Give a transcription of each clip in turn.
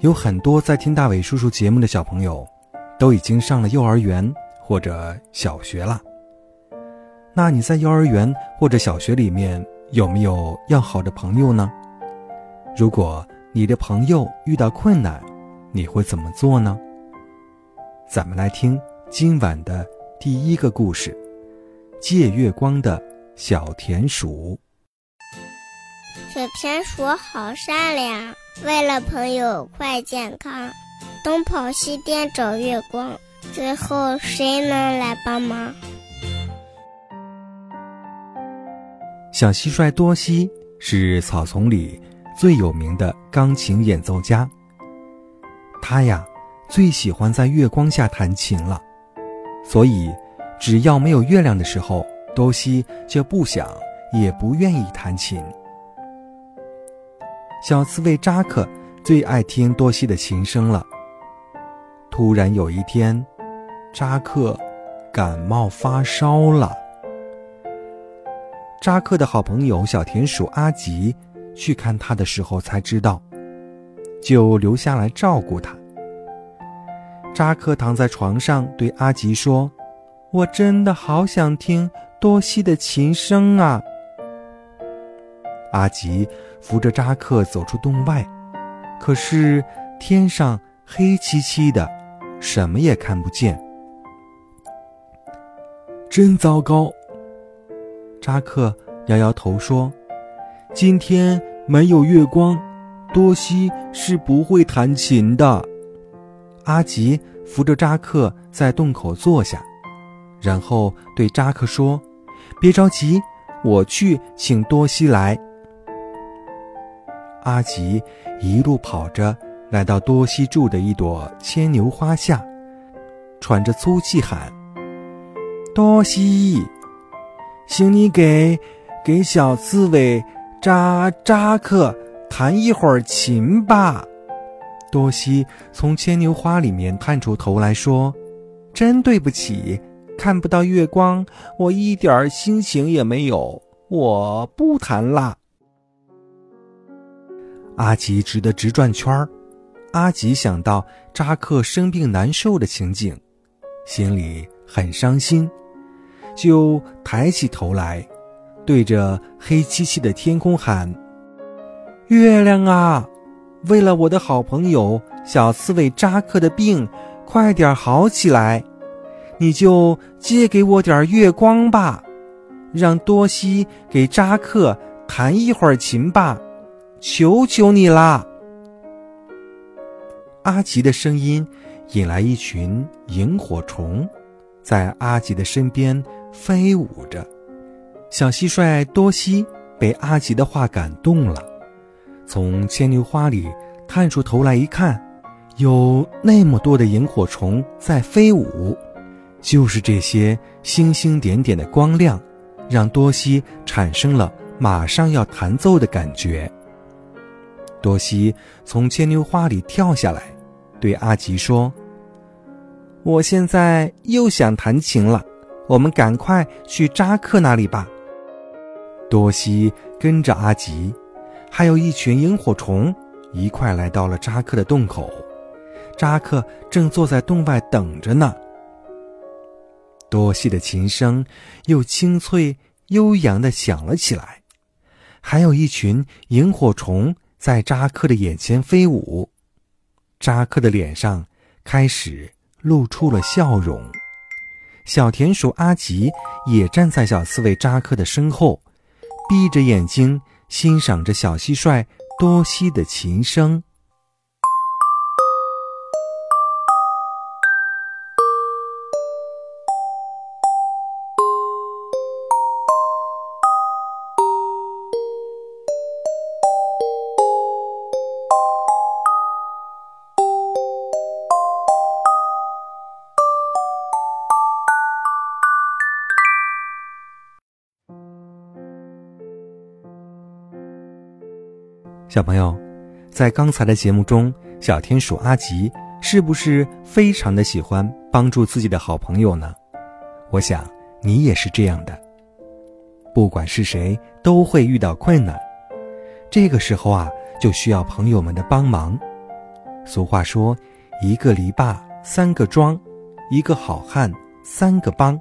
有很多在听大伟叔叔节目的小朋友，都已经上了幼儿园或者小学了。那你在幼儿园或者小学里面有没有要好的朋友呢？如果你的朋友遇到困难，你会怎么做呢？咱们来听今晚的第一个故事：借月光的小田鼠。小田鼠好善良。为了朋友快健康，东跑西颠找月光，最后谁能来帮忙？小蟋蟀多西是草丛里最有名的钢琴演奏家。他呀，最喜欢在月光下弹琴了，所以只要没有月亮的时候，多西就不想也不愿意弹琴。小刺猬扎克最爱听多西的琴声了。突然有一天，扎克感冒发烧了。扎克的好朋友小田鼠阿吉去看他的时候才知道，就留下来照顾他。扎克躺在床上对阿吉说：“我真的好想听多西的琴声啊。”阿吉扶着扎克走出洞外，可是天上黑漆漆的，什么也看不见，真糟糕。扎克摇摇头说：“今天没有月光，多西是不会弹琴的。”阿吉扶着扎克在洞口坐下，然后对扎克说：“别着急，我去请多西来。”阿吉一路跑着来到多西住的一朵牵牛花下，喘着粗气喊：“多西，请你给给小刺猬扎扎克弹一会儿琴吧。”多西从牵牛花里面探出头来说：“真对不起，看不到月光，我一点心情也没有，我不弹啦。”阿吉直得直转圈儿，阿吉想到扎克生病难受的情景，心里很伤心，就抬起头来，对着黑漆漆的天空喊：“月亮啊，为了我的好朋友小刺猬扎克的病快点好起来，你就借给我点月光吧，让多西给扎克弹一会儿琴吧。”求求你啦！阿吉的声音引来一群萤火虫，在阿吉的身边飞舞着。小蟋蟀多西被阿吉的话感动了，从牵牛花里探出头来一看，有那么多的萤火虫在飞舞，就是这些星星点点的光亮，让多西产生了马上要弹奏的感觉。多西从牵牛花里跳下来，对阿吉说：“我现在又想弹琴了，我们赶快去扎克那里吧。”多西跟着阿吉，还有一群萤火虫一块来到了扎克的洞口。扎克正坐在洞外等着呢。多西的琴声又清脆悠扬的响了起来，还有一群萤火虫。在扎克的眼前飞舞，扎克的脸上开始露出了笑容。小田鼠阿吉也站在小刺猬扎克的身后，闭着眼睛欣赏着小蟋蟀多西的琴声。小朋友，在刚才的节目中，小天鼠阿吉是不是非常的喜欢帮助自己的好朋友呢？我想你也是这样的。不管是谁，都会遇到困难，这个时候啊，就需要朋友们的帮忙。俗话说：“一个篱笆三个桩，一个好汉三个帮。”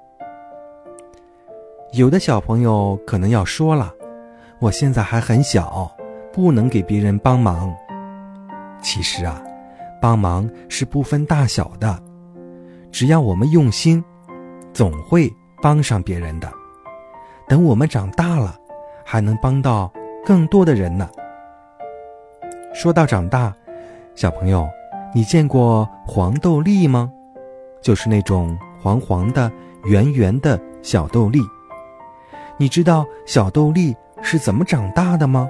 有的小朋友可能要说了：“我现在还很小。”不能给别人帮忙。其实啊，帮忙是不分大小的，只要我们用心，总会帮上别人的。等我们长大了，还能帮到更多的人呢。说到长大，小朋友，你见过黄豆粒吗？就是那种黄黄的、圆圆的小豆粒。你知道小豆粒是怎么长大的吗？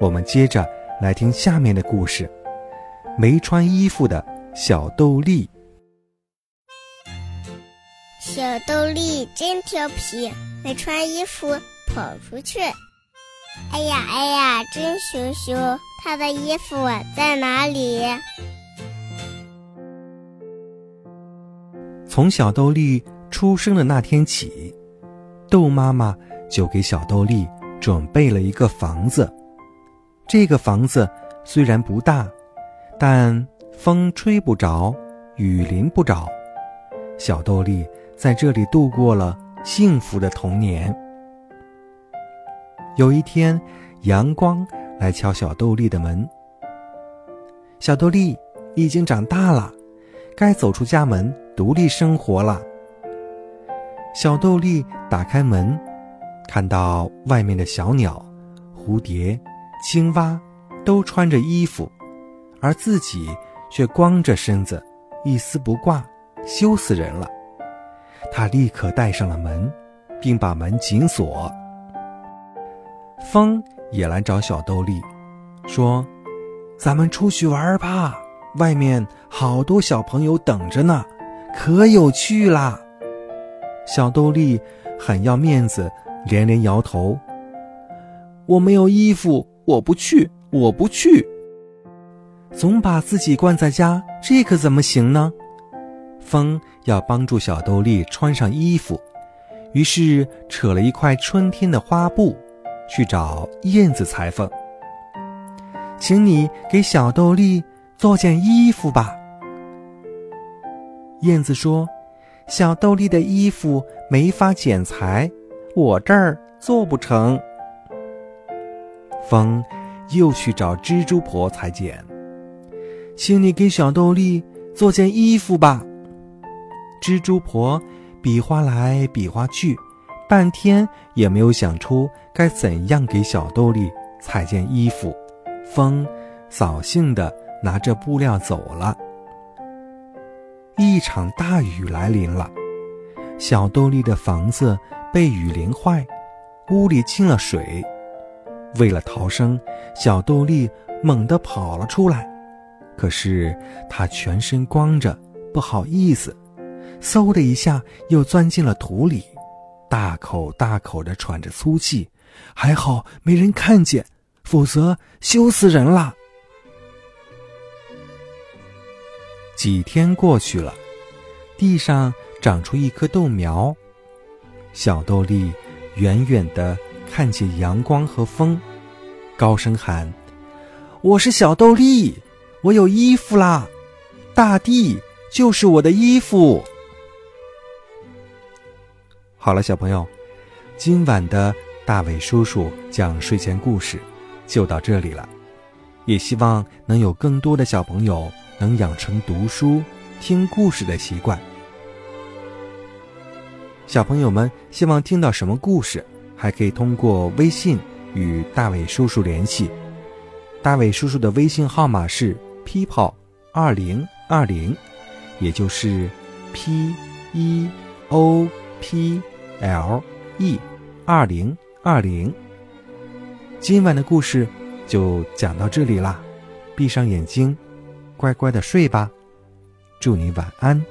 我们接着来听下面的故事：没穿衣服的小豆粒。小豆粒真调皮，没穿衣服跑出去。哎呀哎呀，真羞羞！他的衣服在哪里？从小豆粒出生的那天起，豆妈妈就给小豆粒准备了一个房子。这个房子虽然不大，但风吹不着，雨淋不着。小豆粒在这里度过了幸福的童年。有一天，阳光来敲小豆粒的门。小豆粒已经长大了，该走出家门，独立生活了。小豆粒打开门，看到外面的小鸟、蝴蝶。青蛙都穿着衣服，而自己却光着身子，一丝不挂，羞死人了。他立刻带上了门，并把门紧锁。风也来找小豆粒，说：“咱们出去玩吧，外面好多小朋友等着呢，可有趣啦。”小豆粒很要面子，连连摇头：“我没有衣服。”我不去，我不去。总把自己关在家，这可怎么行呢？风要帮助小豆粒穿上衣服，于是扯了一块春天的花布，去找燕子裁缝。请你给小豆粒做件衣服吧。燕子说：“小豆粒的衣服没法剪裁，我这儿做不成。”风又去找蜘蛛婆裁剪，请你给小豆粒做件衣服吧。蜘蛛婆比划来比划去，半天也没有想出该怎样给小豆粒裁件衣服。风扫兴地拿着布料走了。一场大雨来临了，小豆粒的房子被雨淋坏，屋里进了水。为了逃生，小豆粒猛地跑了出来。可是它全身光着，不好意思，嗖的一下又钻进了土里，大口大口地喘着粗气。还好没人看见，否则羞死人了。几天过去了，地上长出一棵豆苗，小豆粒远远地。看见阳光和风，高声喊：“我是小豆粒，我有衣服啦！大地就是我的衣服。”好了，小朋友，今晚的大伟叔叔讲睡前故事就到这里了。也希望能有更多的小朋友能养成读书、听故事的习惯。小朋友们希望听到什么故事？还可以通过微信与大伟叔叔联系，大伟叔叔的微信号码是 people 二零二零，也就是 p e o p l e 二零二零。今晚的故事就讲到这里啦，闭上眼睛，乖乖的睡吧，祝你晚安。